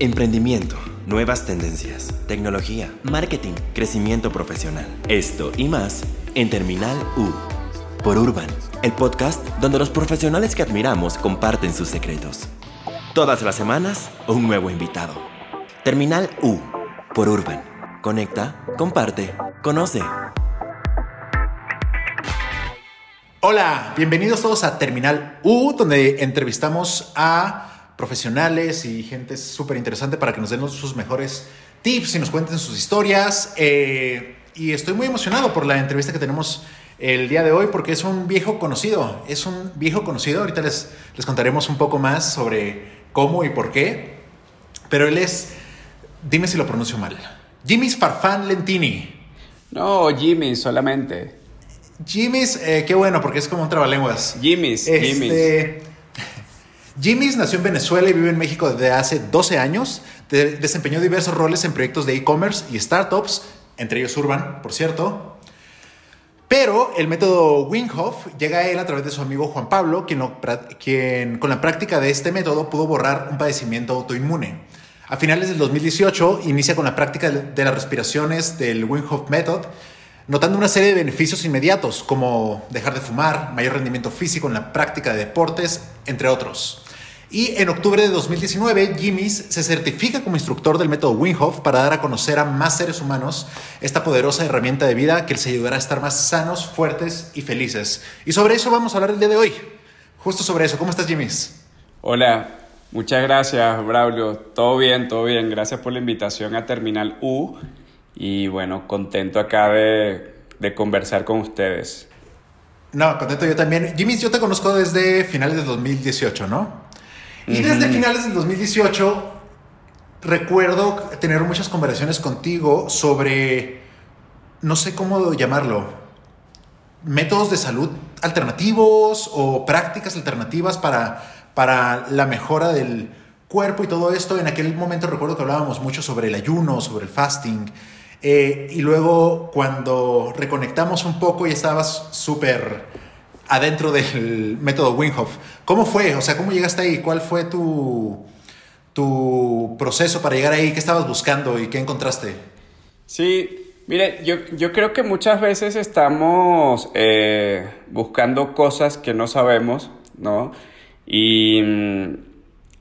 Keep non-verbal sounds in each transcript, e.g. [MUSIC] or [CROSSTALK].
Emprendimiento, nuevas tendencias, tecnología, marketing, crecimiento profesional. Esto y más en Terminal U. Por Urban, el podcast donde los profesionales que admiramos comparten sus secretos. Todas las semanas, un nuevo invitado. Terminal U. Por Urban. Conecta, comparte, conoce. Hola, bienvenidos todos a Terminal U, donde entrevistamos a profesionales y gente súper interesante para que nos den sus mejores tips y nos cuenten sus historias. Eh, y estoy muy emocionado por la entrevista que tenemos el día de hoy porque es un viejo conocido. Es un viejo conocido. Ahorita les, les contaremos un poco más sobre cómo y por qué. Pero él es, dime si lo pronuncio mal, Jimmy's Farfán Lentini. No, Jimmy solamente. Jimmy's, eh, qué bueno, porque es como un trabalenguas. Jimmy's, Este, Jimmy's nació en Venezuela y vive en México desde hace 12 años. De- desempeñó diversos roles en proyectos de e-commerce y startups, entre ellos Urban, por cierto. Pero el método Winghoff llega a él a través de su amigo Juan Pablo, quien, con la práctica de este método pudo borrar un padecimiento autoinmune. A finales del 2018 inicia con la práctica de de las respiraciones del Winghoff Method, notando una serie de beneficios inmediatos como dejar de fumar, mayor rendimiento físico en la práctica de deportes, entre otros. Y en octubre de 2019, Jimmy's se certifica como instructor del método Winghoff para dar a conocer a más seres humanos esta poderosa herramienta de vida que les ayudará a estar más sanos, fuertes y felices. Y sobre eso vamos a hablar el día de hoy. Justo sobre eso. ¿Cómo estás, Jimmy's? Hola, muchas gracias, Braulio. Todo bien, todo bien. Gracias por la invitación a Terminal U. Y bueno, contento acá de, de conversar con ustedes. No, contento yo también. Jimmy's, yo te conozco desde finales del 2018, ¿no? Y desde finales del 2018 recuerdo tener muchas conversaciones contigo sobre, no sé cómo llamarlo, métodos de salud alternativos o prácticas alternativas para, para la mejora del cuerpo y todo esto. En aquel momento recuerdo que hablábamos mucho sobre el ayuno, sobre el fasting. Eh, y luego cuando reconectamos un poco y estabas súper adentro del método Winghoff, ¿cómo fue? O sea, ¿cómo llegaste ahí? ¿Cuál fue tu, tu proceso para llegar ahí? ¿Qué estabas buscando y qué encontraste? Sí, mire, yo, yo creo que muchas veces estamos eh, buscando cosas que no sabemos, ¿no? Y,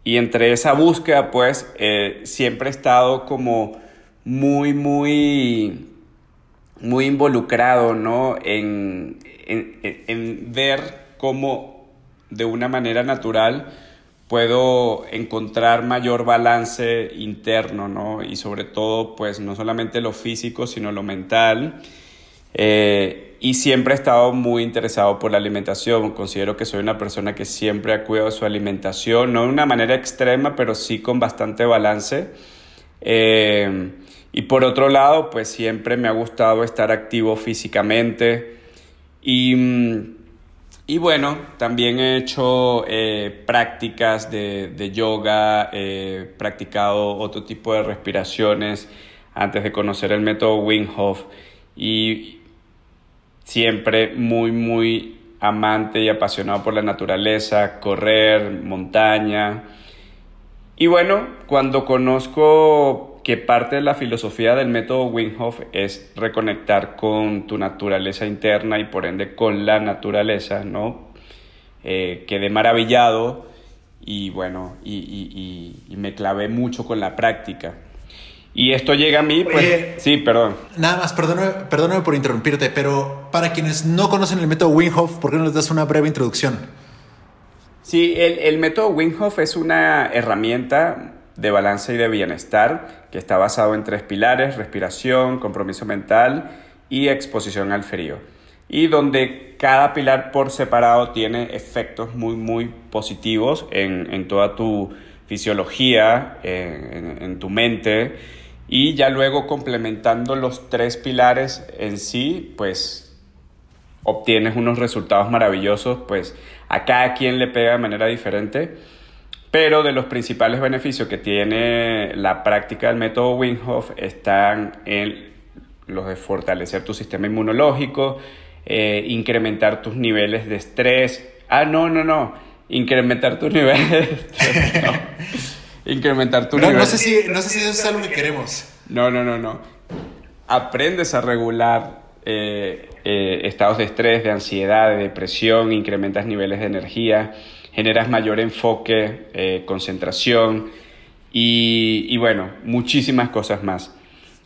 y entre esa búsqueda, pues, eh, siempre he estado como muy, muy, muy involucrado, ¿no? En, en, en- ver cómo de una manera natural puedo encontrar mayor balance interno, ¿no? Y sobre todo, pues, no solamente lo físico, sino lo mental. Eh, y siempre he estado muy interesado por la alimentación. Considero que soy una persona que siempre ha cuidado su alimentación, no de una manera extrema, pero sí con bastante balance. Eh, y por otro lado, pues siempre me ha gustado estar activo físicamente. Y, mm, y bueno, también he hecho eh, prácticas de, de yoga, he practicado otro tipo de respiraciones antes de conocer el método Wim Hof y siempre muy, muy amante y apasionado por la naturaleza, correr, montaña. Y bueno, cuando conozco que parte de la filosofía del método Wim Hof es reconectar con tu naturaleza interna y por ende con la naturaleza, ¿no? Eh, quedé maravillado y bueno, y, y- y- y me clavé mucho con la práctica. Y esto llega a mí, pues... Sí, perdón. Nada más, perdóname, perdóname por interrumpirte, pero para quienes no conocen el método Winghoff, ¿por qué no les das una breve introducción? Sí, el, el método Wim Hof es una herramienta de balance y de bienestar que está basado en tres pilares, respiración, compromiso mental y exposición al frío. Y donde cada pilar por separado tiene efectos muy, muy positivos en, en toda tu fisiología, en, en- tu mente. Y ya luego complementando los tres pilares en sí, pues obtienes unos resultados maravillosos, pues a cada quien le pega de manera diferente, pero de los principales beneficios que tiene la práctica del método Wim Hof están en los de fortalecer tu sistema inmunológico, eh, incrementar tus niveles de estrés. Ah, no, no, no. Incrementar tus [LAUGHS] niveles de estrés. no. incrementar tu no, nivel. No sé, si, no sé si eso es algo que queremos. No, no, no, no. Aprendes a regular eh, eh, estados de estrés, de ansiedad, de depresión, incrementas niveles de energía, generas mayor enfoque, eh, concentración y, bueno, muchísimas cosas más.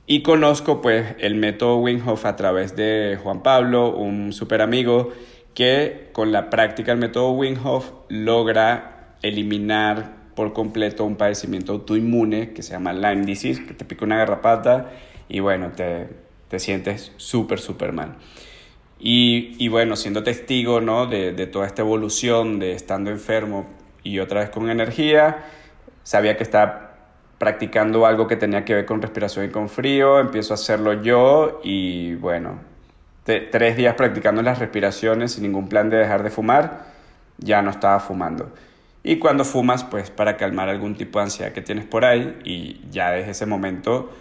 Y conozco pues el método Wim Hof a través de Juan Pablo, un super amigo que con la práctica del método Wim Hof logra eliminar por completo un padecimiento autoinmune que se llama Lyme disease, que te pica una garrapata y bueno, te, te sientes súper, súper mal. Y, bueno, siendo testigo ¿no? de, de, toda esta evolución de estando enfermo y otra vez con energía, sabía que estaba practicando algo que tenía que ver con respiración y con frío, empiezo a hacerlo yo y bueno, tres días practicando las respiraciones sin ningún plan de dejar de fumar, ya no estaba fumando. Y cuando fumas, pues para calmar algún tipo de ansiedad que tienes por ahí y ya desde ese momento,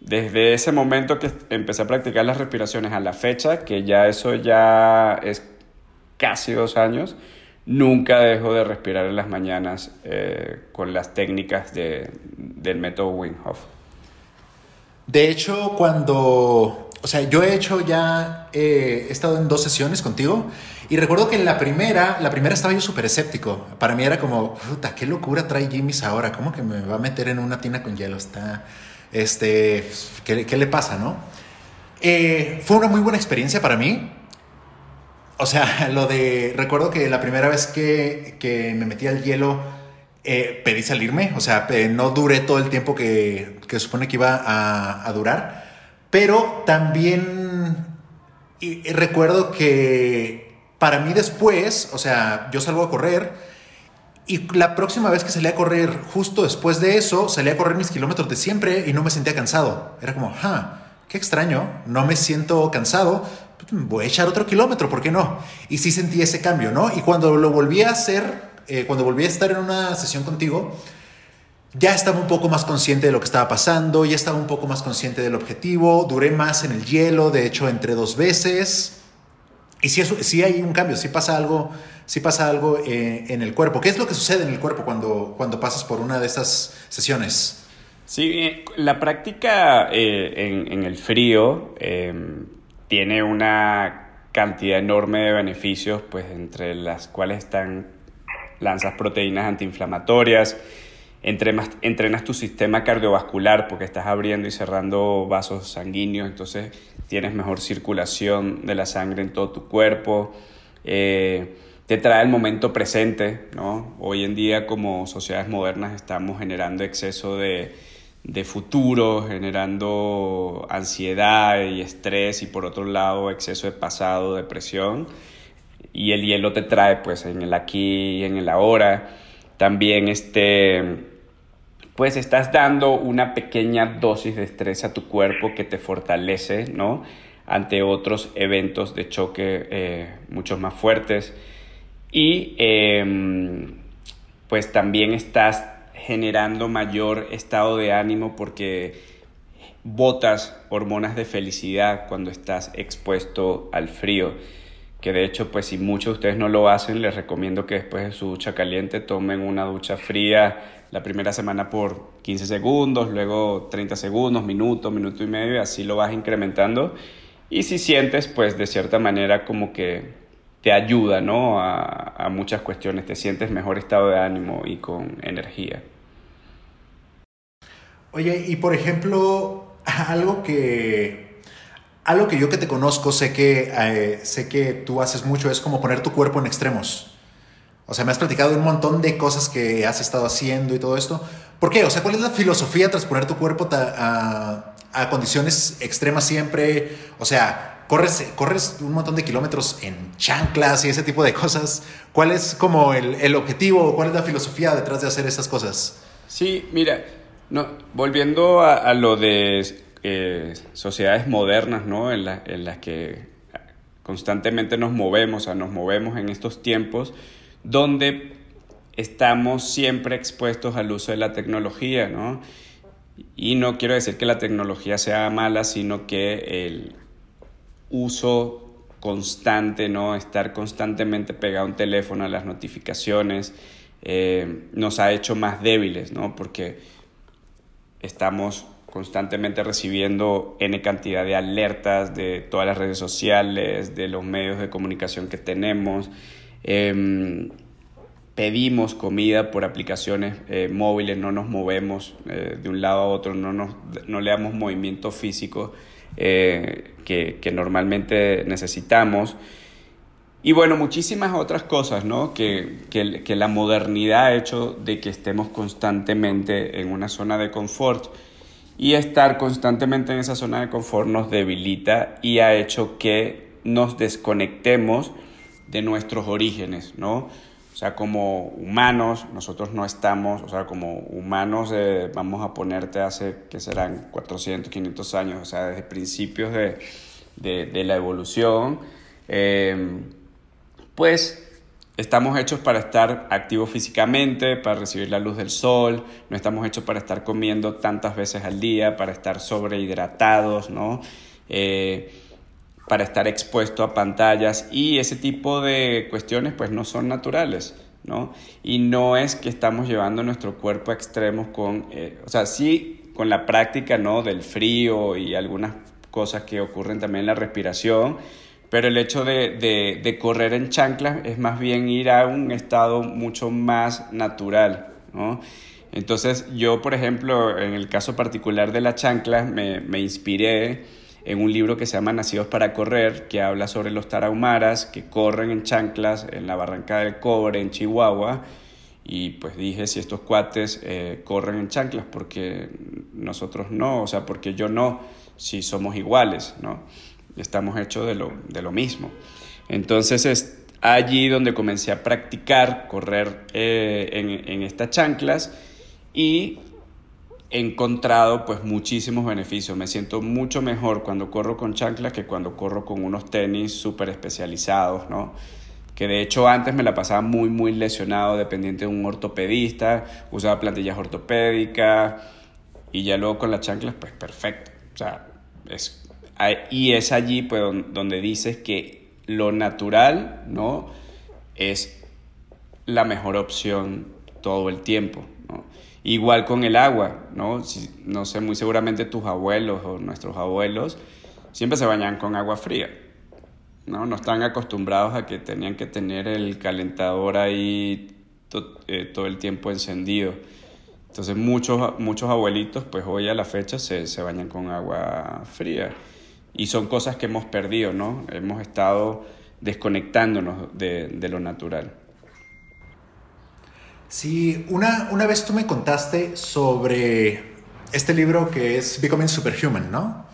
desde ese momento que empecé a practicar las respiraciones a la fecha, que ya eso ya es casi dos años, nunca dejo de respirar en las mañanas eh, con las técnicas de, del método Wim Hof. De hecho, cuando, o sea, yo he hecho ya, eh, he estado en dos sesiones contigo y recuerdo que en la primera, la primera estaba yo súper escéptico. Para mí era como, puta, qué locura trae Jimmy's ahora, ¿cómo que me va a meter en una tina con hielo? Está, este, ¿qué, qué le pasa, no? Eh, fue una muy buena experiencia para mí. O sea, [LAUGHS] lo de, recuerdo que la primera vez que, que me metí al hielo, eh, pedí salirme, o sea, no duré todo el tiempo que, que supone que iba a, durar, pero también y recuerdo que para mí después, o sea, yo salgo a correr y la próxima vez que salí a correr, justo después de eso, salí a correr mis kilómetros de siempre y no me sentía cansado. Era como, ah, qué extraño, no me siento cansado, voy a echar otro kilómetro, ¿por qué no? Y sí sentí ese cambio, ¿no? Y cuando lo volví a hacer, eh, cuando volví a estar en una sesión contigo, ya estaba un poco más consciente de lo que estaba pasando, ya estaba un poco más consciente del objetivo, duré más en el hielo, de hecho entré dos veces. Y sí, sí hay un cambio, sí pasa algo, sí pasa algo eh, en el cuerpo. ¿Qué es lo que sucede en el cuerpo cuando, cuando pasas por una de estas sesiones? Sí, la práctica eh, en, el frío eh, tiene una cantidad enorme de beneficios, pues entre las cuales están lanzas proteínas antiinflamatorias, entrenas, entrenas tu sistema cardiovascular porque estás abriendo y cerrando vasos sanguíneos, entonces tienes mejor circulación de la sangre en todo tu cuerpo. Eh, te trae el momento presente, ¿no? Hoy en día como sociedades modernas estamos generando exceso de, de futuro, generando ansiedad y estrés y por otro lado exceso de pasado, depresión. Y el hielo te trae pues en el aquí y en el ahora. También este, pues estás dando una pequeña dosis de estrés a tu cuerpo que te fortalece, ¿no? Ante otros eventos de choque eh, muchos más fuertes. Y eh, pues también estás generando mayor estado de ánimo porque botas hormonas de felicidad cuando estás expuesto al frío. Que de hecho, pues si muchos de ustedes no lo hacen, les recomiendo que después de su ducha caliente tomen una ducha fría la primera semana por 15 segundos, luego 30 segundos, minuto, minuto y medio, así lo vas incrementando. Y si sientes, pues de cierta manera como que te ayuda, ¿no? A, a muchas cuestiones, te sientes mejor estado de ánimo y con energía. Oye, y por ejemplo, [LAUGHS] algo que algo que yo que te conozco sé que eh, sé que tú haces mucho es como poner tu cuerpo en extremos. O sea, me has platicado un montón de cosas que has estado haciendo y todo esto. ¿Por qué? O sea, ¿cuál es la filosofía tras poner tu cuerpo a, a condiciones extremas siempre? O sea, corres, corres un montón de kilómetros en chanclas y ese tipo de cosas. ¿Cuál es como el, el objetivo? ¿Cuál es la filosofía detrás de hacer esas cosas? Sí, mira, no, volviendo a, lo de eh, sociedades modernas, ¿no? En, la, en, las que constantemente nos movemos, nos movemos en estos tiempos donde estamos siempre expuestos al uso de la tecnología, ¿no? Y no quiero decir que la tecnología sea mala, sino que el uso constante, ¿no? Estar constantemente pegado a un teléfono, a las notificaciones, eh, nos ha hecho más débiles, ¿no? Porque estamos constantemente recibiendo N cantidad de alertas de todas las redes sociales, de los medios de comunicación que tenemos. Em, pedimos comida por aplicaciones eh, móviles, no nos movemos eh, de un lado a otro, no, nos, no le damos movimiento físico eh, que, que, normalmente necesitamos. Y bueno, muchísimas otras cosas, ¿no? Que, que, que, la modernidad ha hecho de que estemos constantemente en una zona de confort. Y estar constantemente en esa zona de confort nos debilita y ha hecho que nos desconectemos de nuestros orígenes, ¿no? O sea, como humanos, nosotros no estamos, o sea, como humanos, eh, vamos a ponerte hace, que serán 400, 500 años, o sea, desde principios de, de, la evolución, eh, pues estamos hechos para estar activos físicamente, para recibir la luz del sol, no estamos hechos para estar comiendo tantas veces al día, para estar sobrehidratados, ¿no? Eh, para estar expuesto a pantallas y ese tipo de cuestiones pues no son naturales, ¿no? Y no es que estamos llevando nuestro cuerpo a extremos con, eh, o sea, sí con la práctica, ¿no? Del frío y algunas cosas que ocurren también en la respiración, pero el hecho de, de, de correr en chanclas es más bien ir a un estado mucho más natural, ¿no? Entonces yo, por ejemplo, en el caso particular de las chanclas, me, me inspiré en un libro que se llama Nacidos para Correr, que habla sobre los tarahumaras que corren en chanclas en la Barranca del Cobre, en Chihuahua. Y pues dije, si estos cuates eh, corren en chanclas, porque nosotros no, o sea, porque yo no, si somos iguales, ¿no? Estamos hechos de lo, de lo mismo. Entonces es allí donde comencé a practicar correr eh, en, en estas chanclas y he encontrado pues muchísimos beneficios. Me siento mucho mejor cuando corro con chanclas que cuando corro con unos tenis súper especializados, ¿no? Que de hecho antes me la pasaba muy, muy lesionado, dependiente de un ortopedista, usaba plantillas ortopédicas y ya luego con las chanclas, pues perfecto. O sea, es, y es allí pues donde dices que lo natural, ¿no? Es la mejor opción todo el tiempo. Igual con el agua, ¿no? No sé, muy seguramente tus abuelos o nuestros abuelos siempre se bañan con agua fría, ¿no? No están acostumbrados a que tenían que tener el calentador ahí eh, todo el tiempo encendido. Entonces muchos, muchos abuelitos, pues hoy a la fecha se, se bañan con agua fría. Y son cosas que hemos perdido, ¿no? Hemos estado desconectándonos de, de lo natural. Sí, una, una vez tú me contaste sobre este libro que es Becoming Superhuman, ¿no?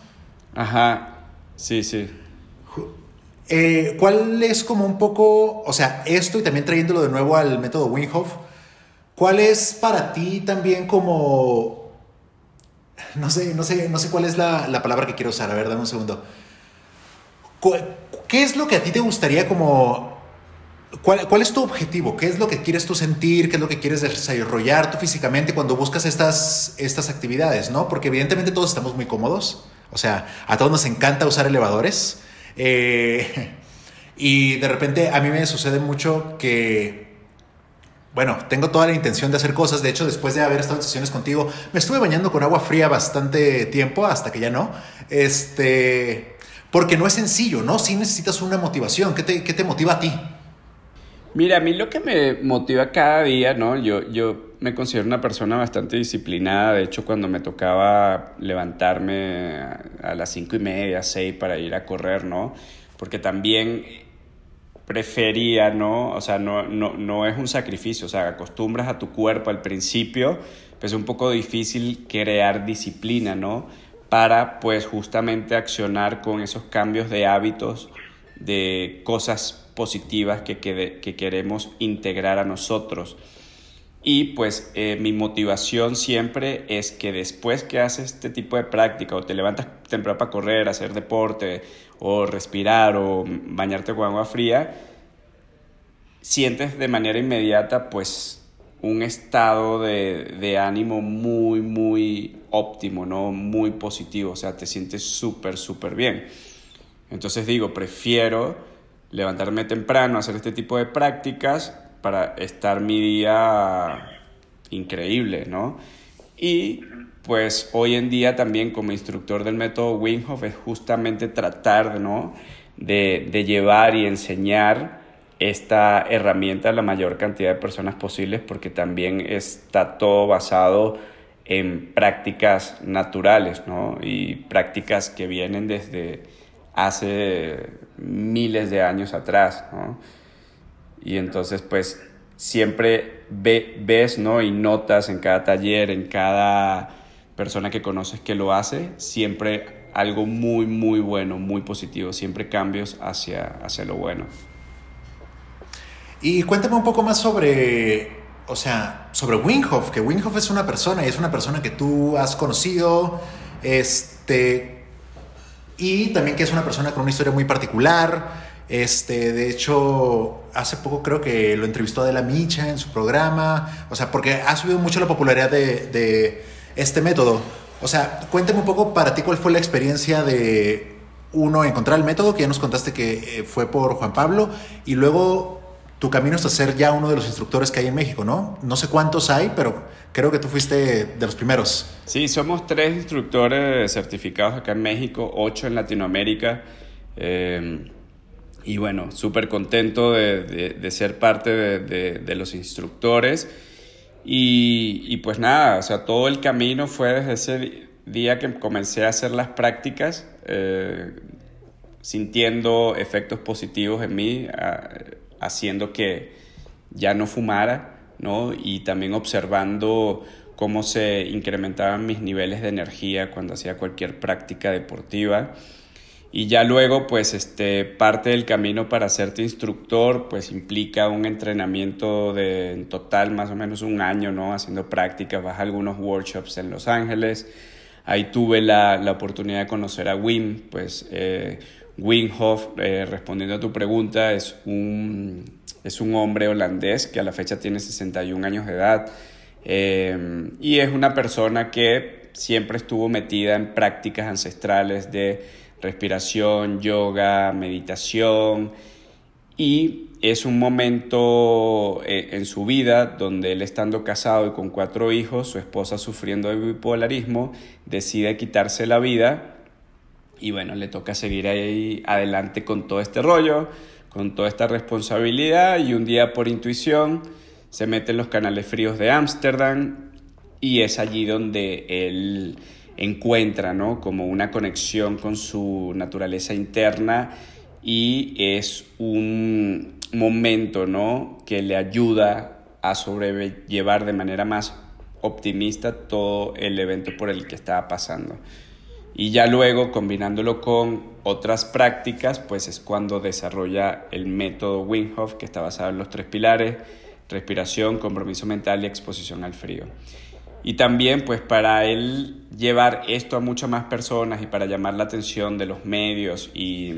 Ajá, sí, sí. Eh, ¿Cuál es como un poco, o sea, esto y también trayéndolo de nuevo al método Wim Hof, cuál es para ti también como, no sé, no sé, no sé cuál es la, la palabra que quiero usar, a ver, dame un segundo. ¿Qué es lo que a ti te gustaría como ¿Cuál, ¿Cuál, es tu objetivo? ¿Qué es lo que quieres tú sentir? ¿Qué es lo que quieres desarrollar tú físicamente cuando buscas estas, estas actividades? ¿no? Porque evidentemente todos estamos muy cómodos. O sea, a todos nos encanta usar elevadores. Eh, [LAUGHS] y de repente a mí me sucede mucho que, bueno, tengo toda la intención de hacer cosas. De hecho, después de haber estado en sesiones contigo, me estuve bañando con agua fría bastante tiempo, hasta que ya no. Este, porque no es sencillo, ¿no? Sí necesitas una motivación. ¿Qué te, qué te motiva a ti? Mira, a mí lo que me motiva cada día, ¿no? Yo, yo me considero una persona bastante disciplinada. De hecho, cuando me tocaba levantarme a las cinco y media, seis para ir a correr, ¿no? Porque también prefería, ¿no? O sea, no, no, no es un sacrificio. O sea, acostumbras a tu cuerpo al principio, pues es un poco difícil crear disciplina, ¿no? Para, pues, justamente accionar con esos cambios de hábitos, de cosas positivas que, que, que queremos integrar a nosotros. Y pues eh, mi motivación siempre es que después que haces este tipo de práctica o te levantas temprano para correr, hacer deporte o respirar o bañarte con agua fría, sientes de manera inmediata pues un estado de, de ánimo muy, muy óptimo, ¿no? Muy positivo, o sea, te sientes súper, súper bien. Entonces digo, prefiero levantarme temprano, hacer este tipo de prácticas para estar mi día increíble, ¿no? Y pues hoy en día también como instructor del método Wim Hof es justamente tratar, ¿no? De, de llevar y enseñar esta herramienta a la mayor cantidad de personas posibles porque también está todo basado en prácticas naturales, ¿no? Y prácticas que vienen desde hace miles de años atrás, ¿no? Y entonces, pues, siempre ve, ves, ¿no? Y notas en cada taller, en cada persona que conoces que lo hace, siempre algo muy, muy bueno, muy positivo, siempre cambios hacia, hacia lo bueno. Y cuéntame un poco más sobre, o sea, sobre Winghoff, que Winghoff es una persona y es una persona que tú has conocido, este, y también que es una persona con una historia muy particular. Este, de hecho, hace poco creo que lo entrevistó Adela Micha en su programa, o sea, porque ha subido mucho la popularidad de, de este método. O sea, cuéntame un poco para ti cuál fue la experiencia de uno encontrar el método, que ya nos contaste que eh, fue por Juan Pablo, y luego tu camino hasta ser ya uno de los instructores que hay en México, ¿no? No sé cuántos hay, pero creo que tú fuiste de los primeros. Sí, somos tres instructores certificados acá en México, ocho en Latinoamérica. Eh, y bueno, súper contento de, de, ser parte de, de los instructores. Y, y, pues nada, o sea, todo el camino fue desde ese día que comencé a hacer las prácticas, eh, sintiendo efectos positivos en mí, haciendo que ya no fumara, ¿no? Y también observando cómo se incrementaban mis niveles de energía cuando hacía cualquier práctica deportiva. Y ya luego, pues, este, parte del camino para hacerte instructor, pues, implica un entrenamiento de, en total, más o menos un año, ¿no? Haciendo prácticas, vas a algunos workshops en Los Ángeles. Ahí tuve la, la oportunidad de conocer a Wim, pues, eh, Wim Hof, eh, respondiendo a tu pregunta, es un, es un hombre holandés que a la fecha tiene 61 años de edad eh, y es una persona que siempre estuvo metida en prácticas ancestrales de respiración, yoga, meditación y es un momento eh, en su vida donde él estando casado y con cuatro hijos, su esposa sufriendo de bipolarismo, decide quitarse la vida y bueno, le toca seguir ahí adelante con todo este rollo, con toda esta responsabilidad y un día por intuición se mete en los canales fríos de Ámsterdam y es allí donde él encuentra, ¿no? Como una conexión con su naturaleza interna y es un momento, ¿no? Que le ayuda a sobrellevar de manera más optimista todo el evento por el que estaba pasando. Y ya luego, combinándolo con otras prácticas, pues es cuando desarrolla el método Wim que está basado en los tres pilares, respiración, compromiso mental y exposición al frío. Y también, pues para él llevar esto a muchas más personas y para llamar la atención de los medios y,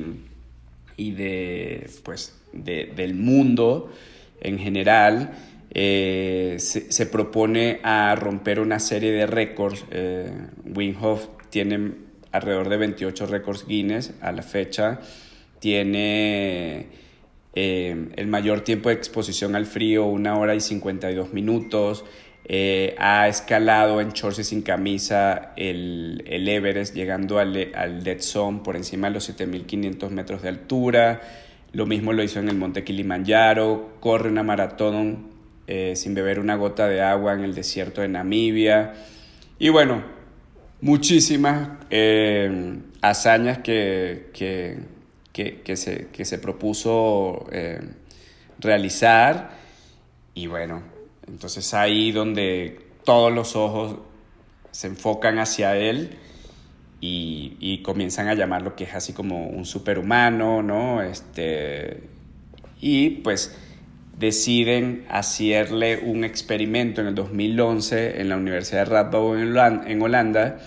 y de, pues, de, del mundo en general, eh, se, propone a romper una serie de récords. Eh, Wim tiene alrededor de 28 récords Guinness a la fecha. Tiene eh, el mayor tiempo de exposición al frío, una hora y 52 minutos. Eh, ha escalado en shorts y sin camisa el, el Everest, llegando al, al, Dead Zone por encima de los 7.500 metros de altura. Lo mismo lo hizo en el Monte Kilimanjaro. Corre una maratón eh, sin beber una gota de agua en el desierto de Namibia. Y bueno, muchísimas eh, hazañas que, que, que, se, que, se, propuso eh, realizar y bueno, entonces ahí donde todos los ojos se enfocan hacia él y, y comienzan a llamar lo que es así como un superhumano, ¿no? Este, y pues deciden hacerle un experimento en el 2011 en la Universidad de Radboud en Holanda.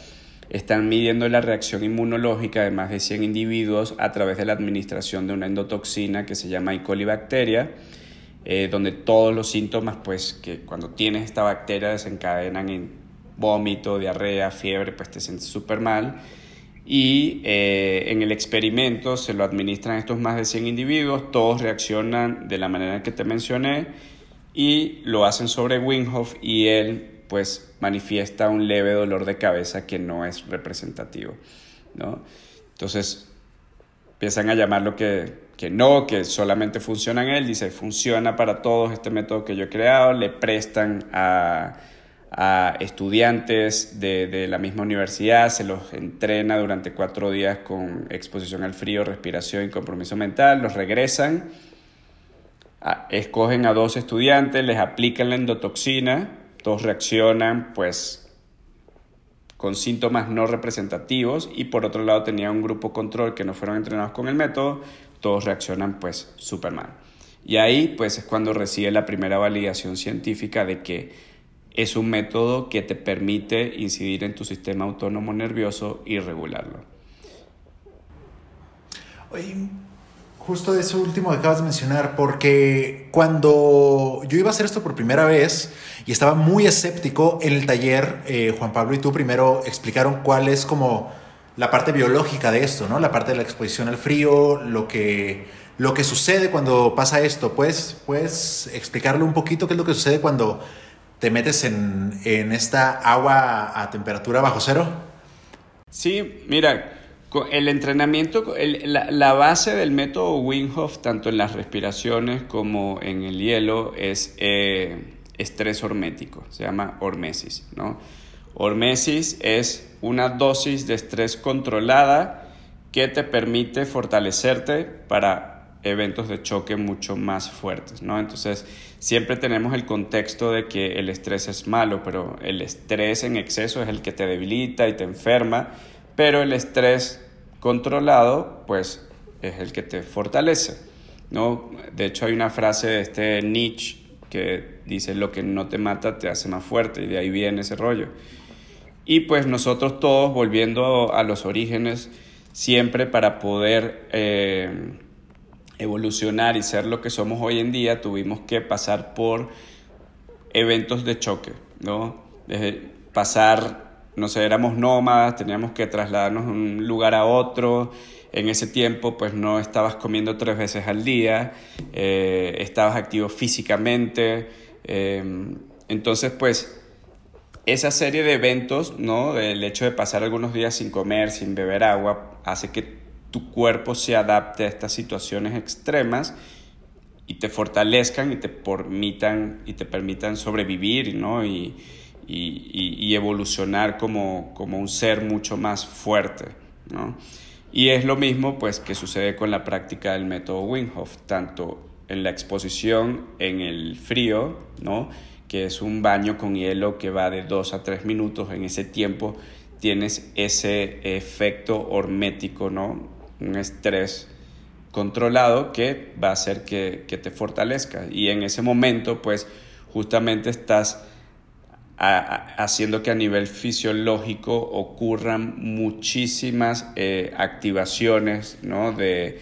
Están midiendo la reacción inmunológica de más de 100 individuos a través de la administración de una endotoxina que se llama E. coli eh, donde todos los síntomas, pues que cuando tienes esta bacteria desencadenan en vómito, diarrea, fiebre, pues te sientes súper mal y eh, en el experimento se lo administran estos más de 100 individuos, todos reaccionan de la manera que te mencioné y lo hacen sobre Winghoff y él pues manifiesta un leve dolor de cabeza que no es representativo, ¿no? Entonces empiezan a llamarlo que, que no, que solamente funciona en él, dice, funciona para todos este método que yo he creado, le prestan a, a estudiantes de, de, la misma universidad, se los entrena durante cuatro días con exposición al frío, respiración y compromiso mental, los regresan escogen a dos estudiantes, les aplican la endotoxina, todos reaccionan pues con síntomas no representativos y por otro lado tenía un grupo control que no fueron entrenados con el método, todos reaccionan pues súper mal. Y ahí pues es cuando recibe la primera validación científica de que es un método que te permite incidir en tu sistema autónomo nervioso y regularlo. Oye, justo eso último que acabas de mencionar, porque cuando yo iba a hacer esto por primera vez y estaba muy escéptico en el taller, eh, Juan Pablo y tú primero explicaron cuál es como la parte biológica de esto, ¿no? La parte de la exposición al frío, lo que, lo que sucede cuando pasa esto. ¿Puedes, ¿Puedes explicarle un poquito qué es lo que sucede cuando te metes en, en esta agua a temperatura bajo cero? Sí, mira, el entrenamiento, la, base del método Wim tanto en las respiraciones como en el hielo, es eh, estrés hormético, se llama hormesis. ¿no? Hormesis es una dosis de estrés controlada que te permite fortalecerte para eventos de choque mucho más fuertes. ¿no? Entonces, siempre tenemos el contexto de que el estrés es malo, pero el estrés en exceso es el que te debilita y te enferma pero el estrés controlado, pues, es el que te fortalece, ¿no? De hecho, hay una frase de este Nietzsche que dice, lo que no te mata te hace más fuerte, y de ahí viene ese rollo. Y pues nosotros todos, volviendo a los orígenes, siempre para poder eh, evolucionar y ser lo que somos hoy en día, tuvimos que pasar por eventos de choque, ¿no? pasar no sé, éramos nómadas, teníamos que trasladarnos de un lugar a otro. En ese tiempo, pues no estabas comiendo tres veces al día, eh, estabas activo físicamente. Eh, entonces, pues, esa serie de eventos, ¿no? El hecho de pasar algunos días sin comer, sin beber agua, hace que tu cuerpo se adapte a estas situaciones extremas y te fortalezcan y te permitan, y te permitan sobrevivir, ¿no? Y, y, evolucionar como, un ser mucho más fuerte. Y es lo mismo pues, que sucede con la práctica del método Wim tanto en la exposición en el frío, ¿no? que es un baño con hielo que va de 2 a 3 minutos, en ese tiempo tienes ese efecto hormético, ¿no? Un estrés controlado que va a hacer que, que te fortalezca. Y en ese momento, pues justamente estás haciendo que a nivel fisiológico ocurran muchísimas eh, activaciones de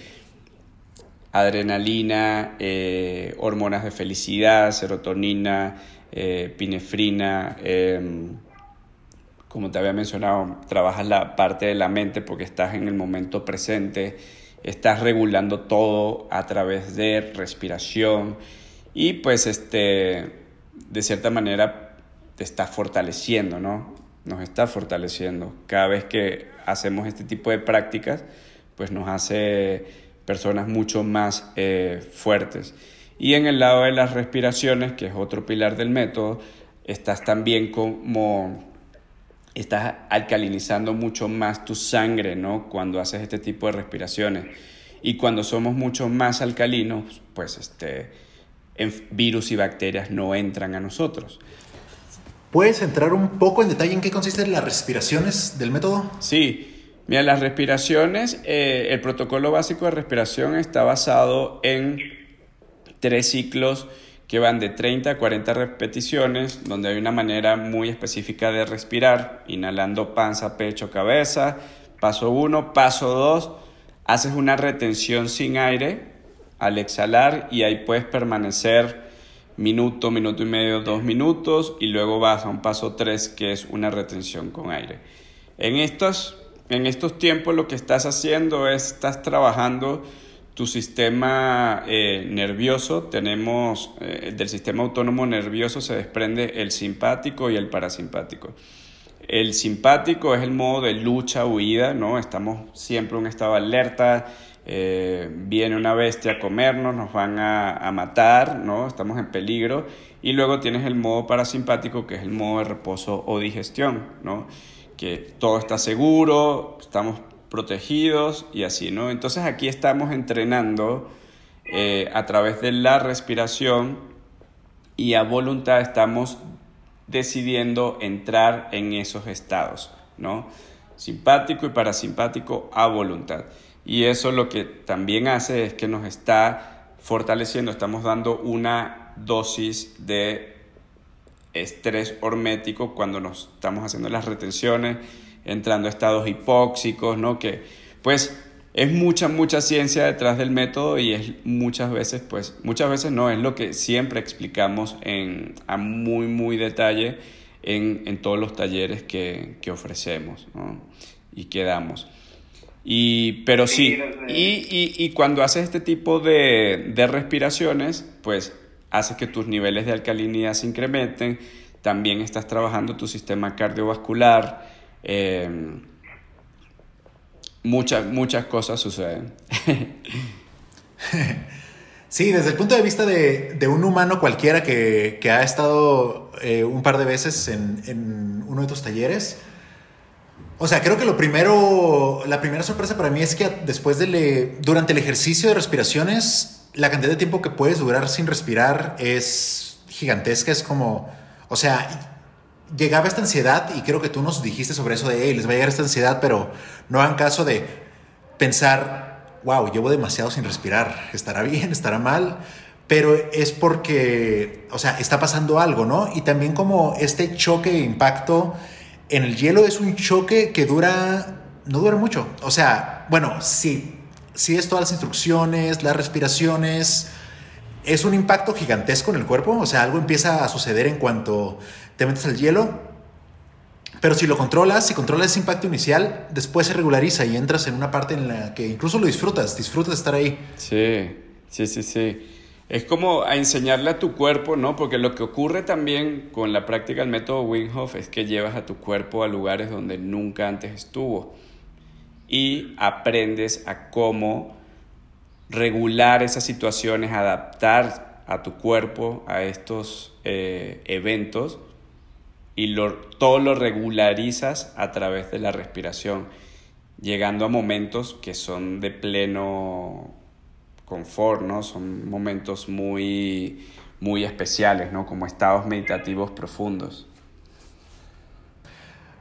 adrenalina, eh, hormonas de felicidad, serotonina, eh, pinefrina. Como te había mencionado, trabajas la parte de la mente porque estás en el momento presente, estás regulando todo a través de respiración y pues este, de cierta manera te está fortaleciendo, ¿no? Nos está fortaleciendo. Cada vez que hacemos este tipo de prácticas, pues nos hace personas mucho más eh, fuertes. Y en el lado de las respiraciones, que es otro pilar del método, estás también como estás alcalinizando mucho más tu sangre, ¿no? Cuando haces este tipo de respiraciones. Y cuando somos mucho más alcalinos, pues este, virus y bacterias no entran a nosotros. ¿Puedes entrar un poco en detalle en qué consisten las respiraciones del método? Sí, mira, las respiraciones, eh, el protocolo básico de respiración está basado en tres ciclos que van de 30 a 40 repeticiones, donde hay una manera muy específica de respirar, inhalando panza, pecho, cabeza. Paso 1, paso 2, haces una retención sin aire al exhalar y ahí puedes permanecer minuto, minuto y medio, dos minutos y luego vas a un paso tres que es una retención con aire. En estos, en estos tiempos lo que estás haciendo es, estás trabajando tu sistema eh, nervioso, tenemos eh, del sistema autónomo nervioso se desprende el simpático y el parasimpático. El simpático es el modo de lucha, huida, ¿no? Estamos siempre en un estado alerta, eh, viene una bestia a comernos, nos van a, a, matar, ¿no? Estamos en peligro. Y luego tienes el modo parasimpático, que es el modo de reposo o digestión, ¿no? Que todo está seguro, estamos protegidos y así, ¿no? Entonces aquí estamos entrenando eh, a través de la respiración y a voluntad estamos decidiendo entrar en esos estados, ¿no? Simpático y parasimpático a voluntad. Y eso lo que también hace es que nos está fortaleciendo, estamos dando una dosis de estrés hormético cuando nos estamos haciendo las retenciones entrando a estados hipóxicos, ¿no? Que pues es mucha, mucha ciencia detrás del método y es muchas veces, pues muchas veces no, es lo que siempre explicamos en, a muy, muy detalle en, en todos los talleres que, que ofrecemos ¿no? y que damos. Y, pero sí, y, y, y, cuando haces este tipo de, de respiraciones, pues hace que tus niveles de alcalinidad se incrementen, también estás trabajando tu sistema cardiovascular, Em, muchas, muchas cosas suceden. [LAUGHS] Sí, desde el punto de vista de, un humano cualquiera que, ha estado eh, un par de veces en, uno de tus talleres, o sea, creo que lo primero, la primera sorpresa para mí es que después de, durante el ejercicio de respiraciones, la cantidad de tiempo que puedes durar sin respirar es gigantesca, es como, o sea, llegaba esta ansiedad y creo que tú nos dijiste sobre eso de, les va a llegar esta ansiedad, pero no hagan caso de pensar, wow, llevo demasiado sin respirar, estará bien, [LAUGHS] estará mal, pero es porque, o sea, está pasando algo, ¿no? Y también como este choque e impacto en el hielo es un choque que dura, no dura mucho, o sea, bueno, sí, sí es todas las instrucciones, las respiraciones, es un impacto gigantesco en el cuerpo, o sea, algo empieza a suceder en cuanto te metes al hielo, pero si lo controlas, si controlas ese impacto inicial, después se regulariza y entras en una parte en la que incluso lo disfrutas, disfrutas estar ahí. Sí, sí, sí, sí. Es como a enseñarle a tu cuerpo, ¿no? Porque lo que ocurre también con la práctica del método Wim Hof es que llevas a tu cuerpo a lugares donde nunca antes estuvo y aprendes a cómo regular esas situaciones, adaptar a tu cuerpo a estos eh, eventos y todo lo regularizas a través de la respiración, llegando a momentos que son de pleno confort, ¿no? Son momentos muy, muy especiales, ¿no? Como estados meditativos profundos.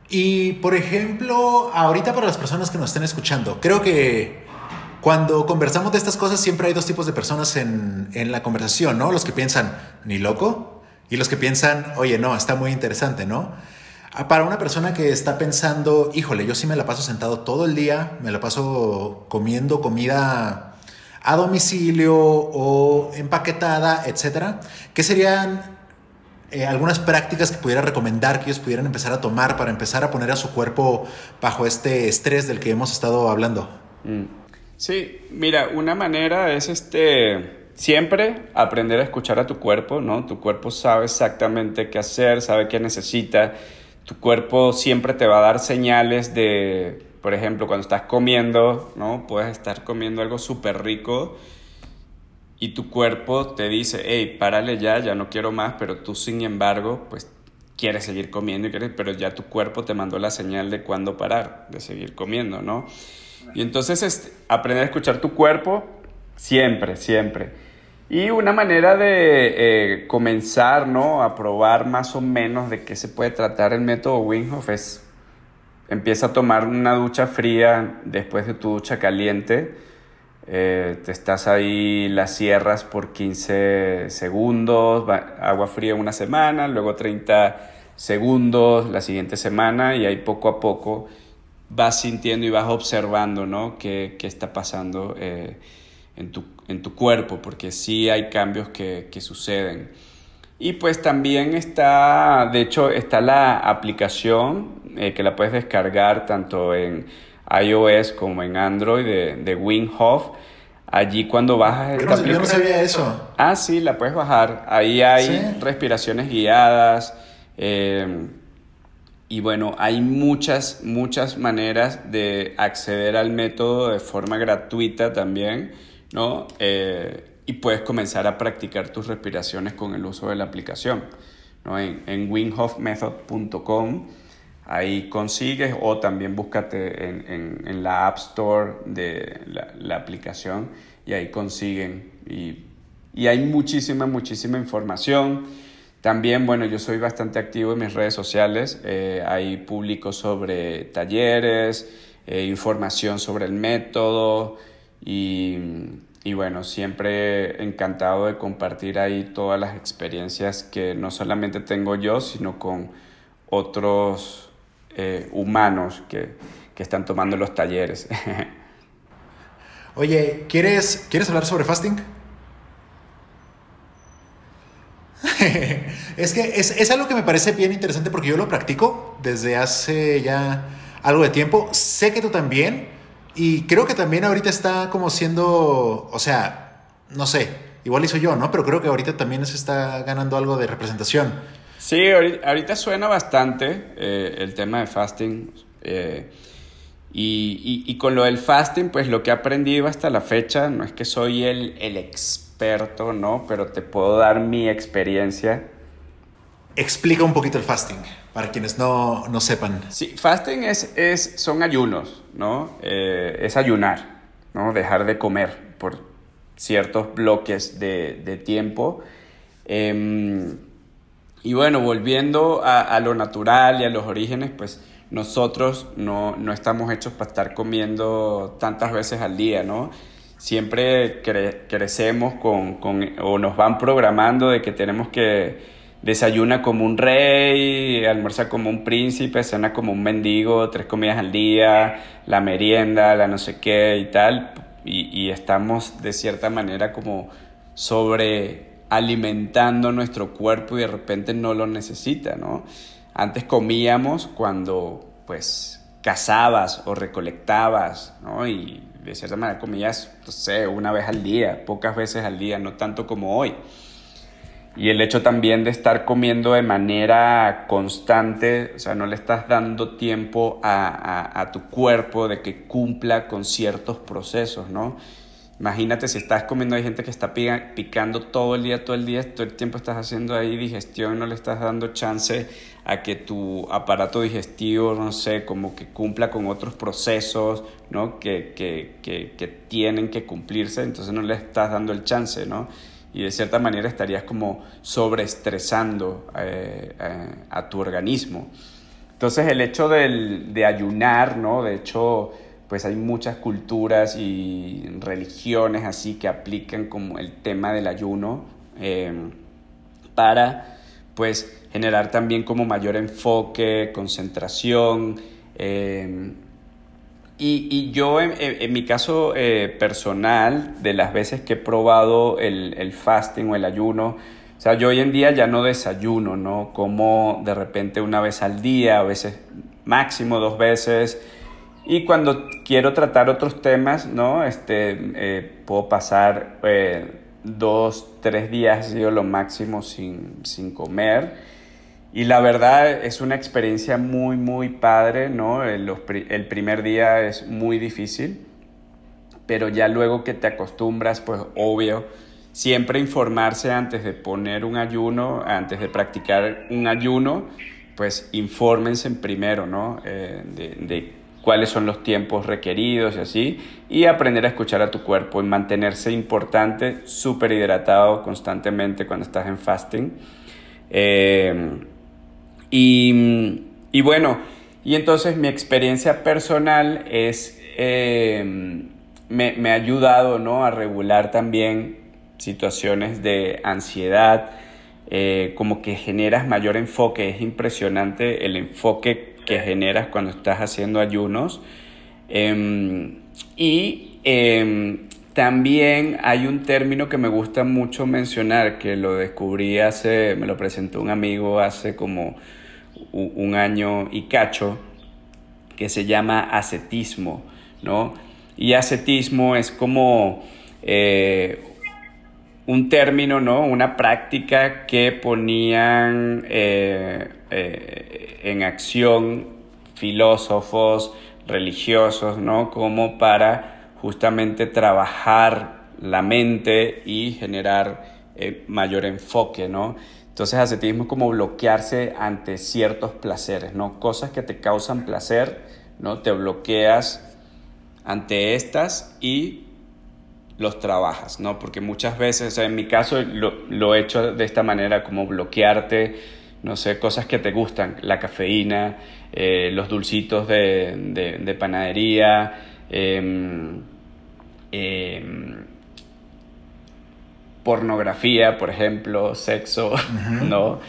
Y, por ejemplo, ahorita para las personas que nos estén escuchando, creo que cuando conversamos de estas cosas siempre hay dos tipos de personas en, en la conversación, ¿no? Los que piensan, ni loco, y los que piensan, oye, no, está muy interesante, ¿no? Ah, para una persona que está pensando, híjole, yo sí me la paso sentado todo el día, me la paso comiendo comida a domicilio o empaquetada, etcétera, ¿qué serían eh, algunas prácticas que pudiera recomendar que ellos pudieran empezar a tomar para empezar a poner a su cuerpo bajo este estrés del que hemos estado hablando? Mm. Sí, mira, una manera es este siempre aprender a escuchar a tu cuerpo, ¿no? Tu cuerpo sabe exactamente qué hacer, sabe qué necesita. Tu cuerpo siempre te va a dar señales de, por ejemplo, cuando estás comiendo, ¿no? Puedes estar comiendo algo súper rico y tu cuerpo te dice, hey, párale ya, ya no quiero más, pero tú sin embargo, pues quieres seguir comiendo, y quieres, pero ya tu cuerpo te mandó la señal de cuándo parar, de seguir comiendo, ¿no? Y entonces es aprender a escuchar tu cuerpo siempre, siempre. Y una manera de eh, comenzar, ¿no? A probar más o menos de qué se puede tratar el método Wim Hof es empieza a tomar una ducha fría después de tu ducha caliente. Eh, te estás ahí, la cierras por 15 segundos, agua fría una semana, luego 30 segundos la siguiente semana y ahí poco a poco vas sintiendo y vas observando, ¿no? ¿Qué, qué está pasando eh, en, tu, en, tu, cuerpo? Porque sí hay cambios que, que, suceden. Y pues también está, de hecho, está la aplicación eh, que la puedes descargar tanto en iOS como en Android de, de Wim Hof. Allí cuando bajas esta Yo no sabía eso. Ah, sí, la puedes bajar. Ahí hay respiraciones guiadas. Eh, y bueno, hay muchas, muchas maneras de acceder al método de forma gratuita también, ¿no? Eh, y puedes comenzar a practicar tus respiraciones con el uso de la aplicación, ¿no? En, en winhofmethod.com ahí consigues o también búscate en, en, la App Store de la, la aplicación y ahí consiguen. Y, y, hay muchísima, muchísima información. También, bueno, yo soy bastante activo en mis redes sociales. Eh, ahí publico sobre talleres, eh, información sobre el método y, y bueno, siempre encantado de compartir ahí todas las experiencias que no solamente tengo yo, sino con otros eh, humanos que, que, están tomando los talleres. [LAUGHS] Oye, ¿quieres, ¿quieres hablar sobre fasting? [LAUGHS] es que es, es, algo que me parece bien interesante porque yo lo practico desde hace ya algo de tiempo. Sé que tú también. Y creo que también ahorita está como siendo, o sea, no sé, igual hizo yo, ¿no? Pero creo que ahorita también se está ganando algo de representación. Sí, ahorita suena bastante eh, el tema de fasting. Eh, y, con lo del fasting, pues lo que he aprendido hasta la fecha, no es que soy el, experto, ¿no? Pero te puedo dar mi experiencia. Explica un poquito el fasting, para quienes no, sepan. Sí, fasting es, es, son ayunos, ¿no? Eh, es ayunar, ¿no? Dejar de comer por ciertos bloques de, de tiempo. Em, y bueno, volviendo a, lo natural y a los orígenes, pues nosotros no, estamos hechos para estar comiendo tantas veces al día, ¿no? Siempre crecemos con, o nos van programando de que tenemos que desayunar como un rey, almorzar como un príncipe, cena como un mendigo, tres comidas al día, la merienda, la no sé qué y tal. Y estamos de cierta manera como sobre alimentando nuestro cuerpo y de repente no lo necesita, ¿no? Antes comíamos cuando pues cazabas o recolectabas, ¿no? Y de cierta manera comías, no sé, una vez al día, pocas veces al día, no tanto como hoy. Y el hecho también de estar comiendo de manera constante, o sea, no le estás dando tiempo a, a, tu cuerpo de que cumpla con ciertos procesos, ¿no? Imagínate si estás comiendo, hay gente que está picando todo el día, todo el día, todo el tiempo estás haciendo ahí digestión, no le estás dando chance a que tu aparato digestivo, no sé, como que cumpla con otros procesos, ¿no? Que, que, que tienen que cumplirse, entonces no le estás dando el chance, ¿no? Y de cierta manera estarías como sobreestresando eh, eh, a tu organismo. Entonces el hecho del, de ayunar, ¿no? De hecho pues hay muchas culturas y religiones así que aplican como el tema del ayuno eh, para pues generar también como mayor enfoque, concentración. Y, yo en, mi caso eh, personal, de las veces que he probado el, el, fasting o el ayuno, o sea, yo hoy en día ya no desayuno, ¿no? Como de repente una vez al día, a veces máximo dos veces, y cuando quiero tratar otros temas, ¿no? Este, eh, puedo pasar eh, dos, tres días, digo, lo máximo sin, sin, comer. Y la verdad es una experiencia muy, muy padre, ¿no? El, el primer día es muy difícil, pero ya luego que te acostumbras, pues obvio, siempre informarse antes de poner un ayuno, antes de practicar un ayuno, pues infórmense primero, ¿no? Eh, de, de cuáles son los tiempos requeridos y así, y aprender a escuchar a tu cuerpo y mantenerse importante, súper hidratado constantemente cuando estás en fasting. Eh, y, y, bueno, y entonces mi experiencia personal es, eh, me, me, ha ayudado ¿no? a regular también situaciones de ansiedad, eh, como que generas mayor enfoque, es impresionante el enfoque que generas cuando estás haciendo ayunos. Em, y em, también hay un término que me gusta mucho mencionar, que lo descubrí hace, me lo presentó un amigo hace como un año y cacho, que se llama ascetismo, ¿no? Y ascetismo es como eh, un término, ¿no? Una práctica que ponían eh, eh, en acción filósofos, religiosos, ¿no? Como para justamente trabajar la mente y generar mayor enfoque, ¿no? Entonces ascetismo es como bloquearse ante ciertos placeres, ¿no? Cosas que te causan placer, ¿no? Te bloqueas ante estas y los trabajas, ¿no? Porque muchas veces, en mi caso lo, he hecho de esta manera, como bloquearte, no sé, cosas que te gustan, la cafeína, eh, los dulcitos de, panadería, em, em, pornografía, por ejemplo, sexo, [LAUGHS] ¿no?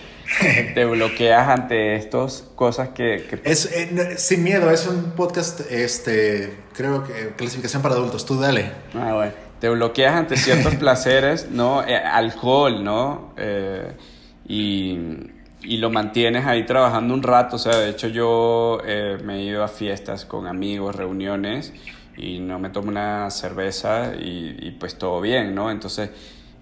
te bloqueas ante estas cosas que... Es eh, sin miedo, es un podcast, este, creo que clasificación para adultos, tú dale. Ah, bueno. Te bloqueas ante ciertos [LAUGHS] placeres, ¿no? Eh, alcohol, ¿no? Eh, y, y, lo mantienes ahí trabajando un rato, o sea, de hecho yo me he ido a fiestas con amigos, reuniones, y no me tomo una cerveza y, y pues todo bien, ¿no? Entonces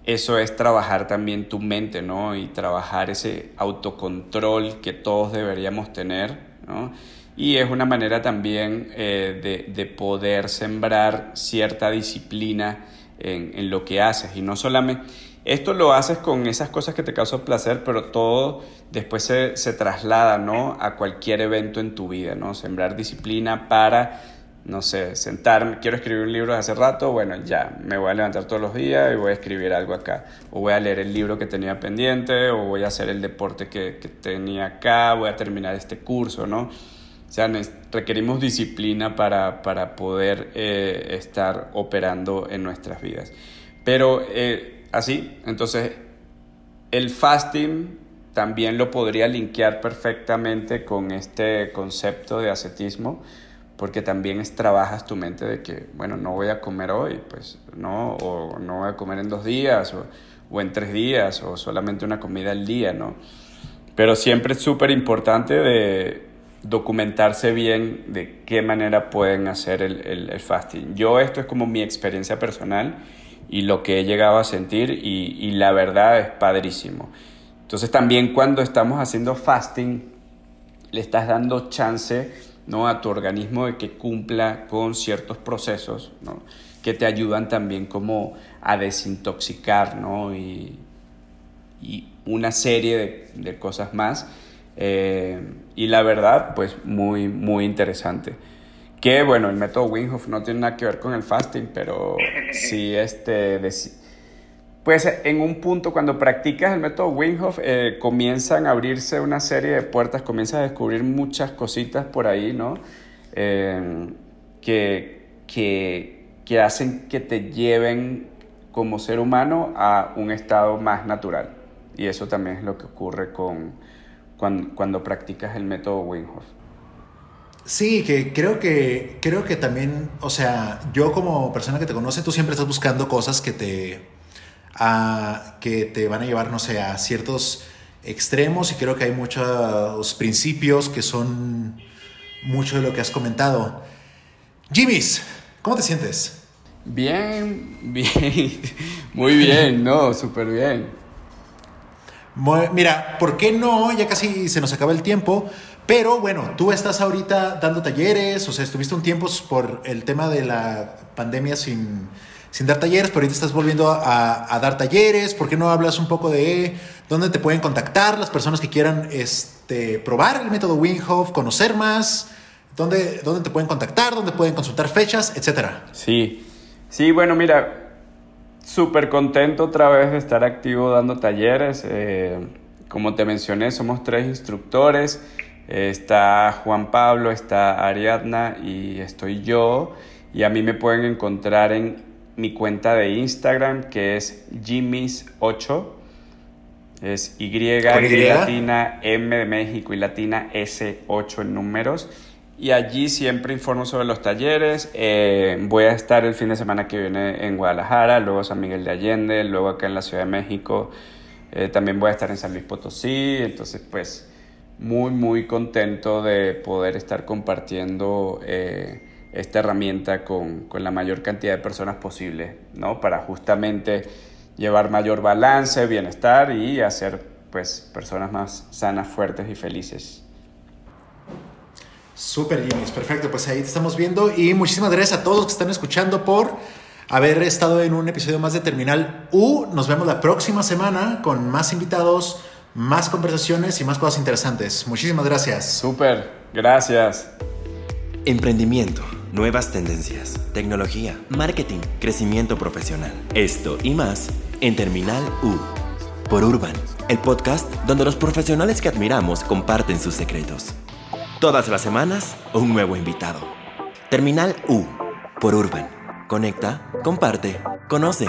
eso es trabajar también tu mente, ¿no? Y trabajar ese autocontrol que todos deberíamos tener, ¿no? Y es una manera también eh, de, poder sembrar cierta disciplina en, lo que haces. Y no solamente, esto lo haces con esas cosas que te causan placer, pero todo después se, se traslada, ¿no? A cualquier evento en tu vida, ¿no? Sembrar disciplina para no sé, sentarme, quiero escribir un libro de hace rato, bueno, ya, me voy a levantar todos los días y voy a escribir algo acá. O voy a leer el libro que tenía pendiente, o voy a hacer el deporte que, tenía acá, voy a terminar este curso, ¿no? O sea, requerimos disciplina para, poder eh, estar operando en nuestras vidas. Pero eh, así, entonces, el fasting también lo podría linkear perfectamente con este concepto de ascetismo porque también es trabajas tu mente de que, bueno, no voy a comer hoy, pues no, o no voy a comer en dos días, o, o en tres días, o solamente una comida al día, ¿no? Pero siempre es súper importante de documentarse bien de qué manera pueden hacer el, el, el, fasting. Yo esto es como mi experiencia personal y lo que he llegado a sentir y, y la verdad es padrísimo. Entonces también cuando estamos haciendo fasting, le estás dando chance ¿no? a tu organismo de que cumpla con ciertos procesos que te ayudan también como a desintoxicar y, una serie de, cosas más. Eh, y la verdad, pues muy, muy interesante. Que bueno, el método Winghoff no tiene nada que ver con el fasting, pero [LAUGHS] sí este pues en un punto cuando practicas el método Wim eh, comienzan a abrirse una serie de puertas, comienzas a descubrir muchas cositas por ahí, ¿no? Eh, que, que, que, hacen que te lleven como ser humano a un estado más natural. Y eso también es lo que ocurre con, cuando, cuando practicas el método Wim Sí, que creo que creo que también, o sea, yo como persona que te conoce, tú siempre estás buscando cosas que te que te van a llevar, no sé, a ciertos extremos y creo que hay muchos principios que son mucho de lo que has comentado. Jimmy's, ¿cómo te sientes? Bien, bien, muy bien, no, súper bien. Mira, ¿por qué no? Ya casi se nos acaba el tiempo, pero bueno, tú estás ahorita dando talleres, o sea, estuviste un tiempo por el tema de la pandemia sin, sin dar talleres, pero ahorita estás volviendo a, dar talleres. ¿Por qué no hablas un poco de dónde te pueden contactar las personas que quieran este, probar el método Winghoff, conocer más? ¿Dónde, ¿Dónde te pueden contactar? ¿Dónde pueden consultar fechas? Etcétera. Sí, sí, bueno, mira, súper contento otra vez de estar activo dando talleres. Eh, como te mencioné, somos tres instructores. está Juan Pablo, está Ariadna y estoy yo. Y a mí me pueden encontrar en mi cuenta de Instagram que es Jimmy's8. Es Y, y, latina M de México y latina S8 en números. Y allí siempre informo sobre los talleres. Eh, voy a estar el fin de semana que viene en Guadalajara, luego San Miguel de Allende, luego acá en la Ciudad de México. Eh, también voy a estar en San Luis Potosí. Entonces, pues, muy, muy contento de poder estar compartiendo. Eh, esta herramienta con, con, la mayor cantidad de personas posible, ¿no? Para justamente llevar mayor balance, bienestar y hacer pues personas más sanas, fuertes y felices. Súper, Jimmy, perfecto. Pues ahí te estamos viendo y muchísimas gracias a todos los que están escuchando por haber estado en un episodio más de Terminal U. Nos vemos la próxima semana con más invitados, más conversaciones y más cosas interesantes. Muchísimas gracias. Súper, gracias. Emprendimiento, nuevas tendencias, tecnología, marketing, crecimiento profesional. Esto y más en Terminal U. Por Urban, el podcast donde los profesionales que admiramos comparten sus secretos. Todas las semanas, un nuevo invitado. Terminal U, por Urban. Conecta, comparte, conoce.